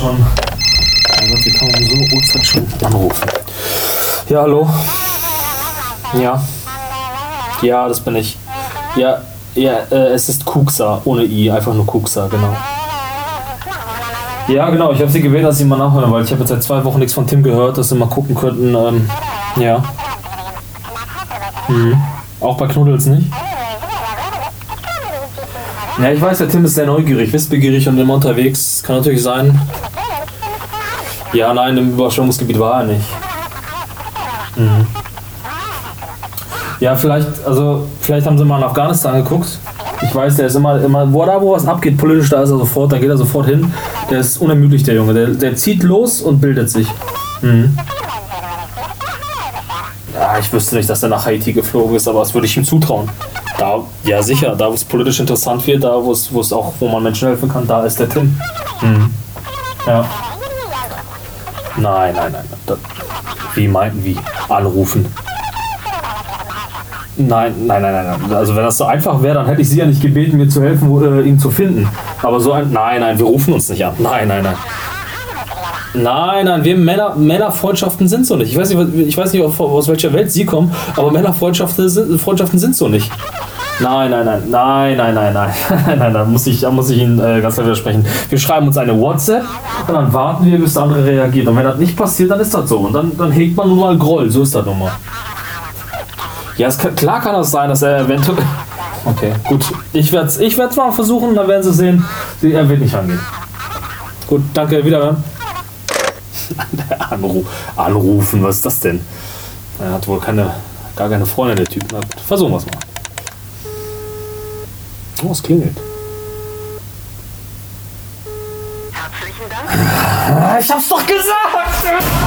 schon. Mein Gott, wie kann man so Uhrzeit schon anrufen? Ja, hallo? Ja. Ja, das bin ich. Ja, ja, äh, es ist Kuxa, ohne I, einfach nur Kuxa, genau. Ja, genau, ich habe sie gebeten, dass sie mal nachhören, weil ich habe jetzt seit zwei Wochen nichts von Tim gehört, dass sie mal gucken könnten, ähm, ja. Mhm. Auch bei Knuddels nicht? Ja, ich weiß, der Tim ist sehr neugierig, wissbegierig und immer unterwegs. Kann natürlich sein. Ja, nein, im Überschwemmungsgebiet war er nicht. Mhm. Ja, vielleicht, also, vielleicht haben sie mal in Afghanistan geguckt. Ich weiß, der ist immer, immer, wo da wo was abgeht, politisch, da ist er sofort, da geht er sofort hin. Der ist unermüdlich, der Junge. Der, der zieht los und bildet sich. Mhm. Ja, ich wüsste nicht, dass er nach Haiti geflogen ist, aber das würde ich ihm zutrauen. Da, ja sicher, da wo es politisch interessant wird, da wo es, wo es auch, wo man Menschen helfen kann, da ist der Tim. Mhm. Ja. Nein, nein, nein. Das, wie meinten wie? Anrufen. Nein, nein, nein, nein. Also wenn das so einfach wäre, dann hätte ich sie ja nicht gebeten, mir zu helfen, äh, ihn zu finden. Aber so ein. Nein, nein, wir rufen uns nicht an. Nein, nein, nein. Nein, nein, wir Männer, Männerfreundschaften sind so nicht. Ich weiß nicht, ich weiß nicht aus welcher Welt Sie kommen, aber Männerfreundschaften sind, Freundschaften sind so nicht. Nein, nein, nein, nein, nein, nein, nein, nein, nein, da muss ich, da muss ich Ihnen äh, ganz klar widersprechen. Wir schreiben uns eine WhatsApp und dann warten wir, bis der andere reagiert. Und wenn das nicht passiert, dann ist das so. Und dann, dann hegt man nun mal Groll. So ist das nun mal. Ja, kann, klar kann das sein, dass er eventuell. Okay, gut. Ich werde es ich werd's mal versuchen, dann werden Sie sehen, er wird nicht angehen. Gut, danke, wiederhören. Anru anrufen, was ist das denn? Er hat wohl keine, gar keine Freundin, der Typ. Na versuchen wir es mal. Oh, es klingelt. Herzlichen Dank. Ich hab's doch gesagt!